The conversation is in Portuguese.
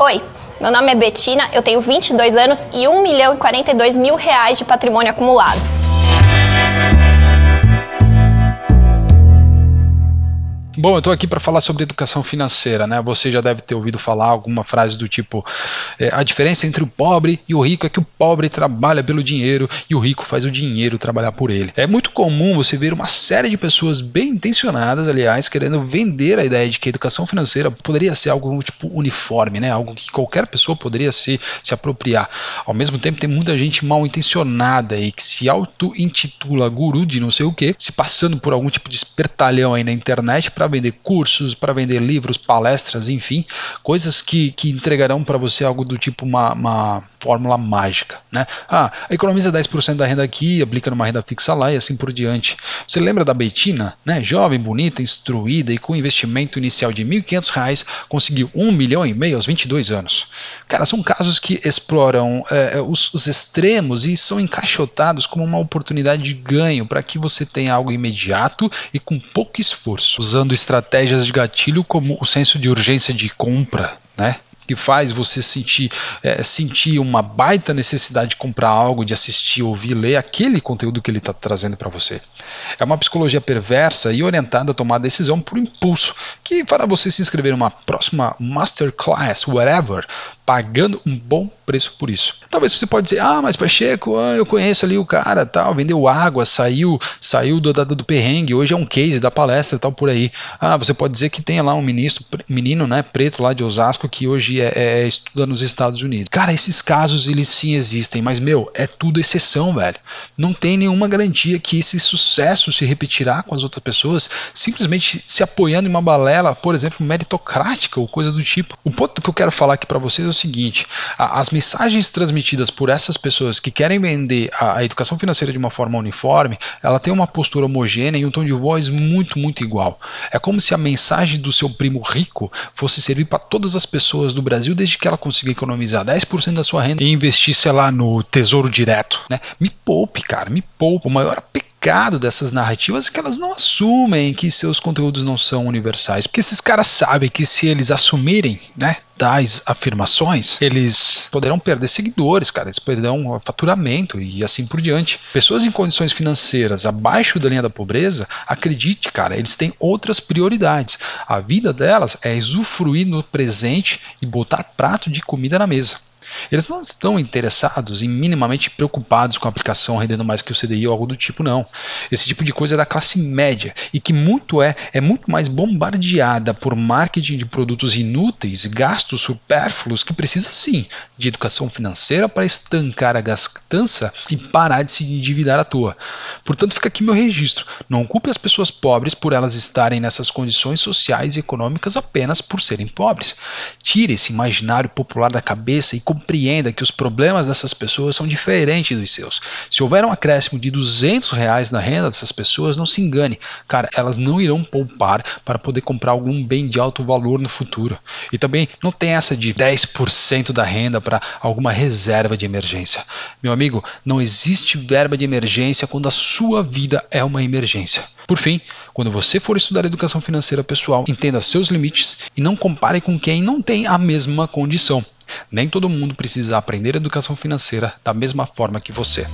Oi, meu nome é Betina, eu tenho 22 anos e 1 milhão e 42 mil reais de patrimônio acumulado. Bom, eu estou aqui para falar sobre educação financeira, né? Você já deve ter ouvido falar alguma frase do tipo: é, a diferença entre o pobre e o rico é que o pobre trabalha pelo dinheiro e o rico faz o dinheiro trabalhar por ele. É muito comum você ver uma série de pessoas bem intencionadas, aliás, querendo vender a ideia de que a educação financeira poderia ser algo tipo uniforme, né? Algo que qualquer pessoa poderia se, se apropriar. Ao mesmo tempo, tem muita gente mal intencionada e que se auto-intitula guru de não sei o que, se passando por algum tipo de espertalhão aí na internet para vender cursos, para vender livros, palestras, enfim, coisas que, que entregarão para você algo do tipo uma, uma fórmula mágica. Né? Ah, economiza 10% da renda aqui, aplica numa renda fixa lá e assim por diante. Você lembra da Betina? Né? Jovem, bonita, instruída e com investimento inicial de R$ 1.500, conseguiu 1 milhão e meio aos 22 anos. Cara, são casos que exploram é, os, os extremos e são encaixotados como uma oportunidade de ganho para que você tenha algo imediato e com pouco esforço, usando estratégias de gatilho como o senso de urgência de compra, né? que faz você sentir, é, sentir uma baita necessidade de comprar algo, de assistir, ouvir, ler aquele conteúdo que ele está trazendo para você. É uma psicologia perversa e orientada a tomar decisão por impulso, que fará você se inscrever em uma próxima masterclass, whatever, pagando um bom preço por isso. Talvez você pode dizer, ah, mas Pacheco, ah, eu conheço ali o cara, tal, vendeu água, saiu, saiu do, do, do perrengue, hoje é um case da palestra, tal por aí. Ah, você pode dizer que tem lá um ministro, menino, né, preto lá de Osasco que hoje é, é, estuda nos Estados Unidos. Cara, esses casos eles sim existem, mas meu, é tudo exceção, velho. Não tem nenhuma garantia que esse sucesso se repetirá com as outras pessoas simplesmente se apoiando em uma balela, por exemplo, meritocrática ou coisa do tipo. O ponto que eu quero falar aqui para vocês é seguinte: as mensagens transmitidas por essas pessoas que querem vender a, a, educação financeira de uma forma uniforme, ela tem uma postura homogênea e um tom de voz muito, muito igual. É como se a mensagem do seu primo rico fosse servir para todas as pessoas do Brasil desde que ela consiga economizar 10% da sua renda e investir, sei lá, no tesouro direto. Né? Me poupe, cara, me poupe. O maior pecado dessas narrativas é que elas não assumem que seus conteúdos não são universais. Porque esses caras sabem que se eles assumirem, né, tais afirmações, eles poderão perder seguidores, cara, eles perderão faturamento e assim por diante. Pessoas em condições financeiras abaixo da linha da pobreza, acredite, cara, eles têm outras prioridades. A vida delas é usufruir no presente e botar prato de comida na mesa. Eles não estão interessados e minimamente preocupados com a aplicação rendendo mais que o CDI ou algo do tipo, não. Esse tipo de coisa é da classe média e que muito é, é muito mais bombardeada por marketing de produtos inúteis, gastos supérfluos, que precisa sim de educação financeira para estancar a gastança e parar de se endividar à toa. Portanto, fica aqui meu registro. Não culpe as pessoas pobres por elas estarem nessas condições sociais e econômicas apenas por serem pobres. Tire esse imaginário popular da cabeça e compreenda que os problemas dessas pessoas são diferentes dos seus. Se houver um acréscimo de 200 reais na renda dessas pessoas, não se engane, cara, elas não irão poupar para poder comprar algum bem de alto valor no futuro. E também não tem essa de 10% da renda para alguma reserva de emergência. Meu amigo, não existe verba de emergência quando a sua vida é uma emergência. Por fim, quando você for estudar educação financeira pessoal, entenda seus limites e não compare com quem não tem a mesma condição. Nem todo mundo precisa aprender educação financeira da mesma forma que você.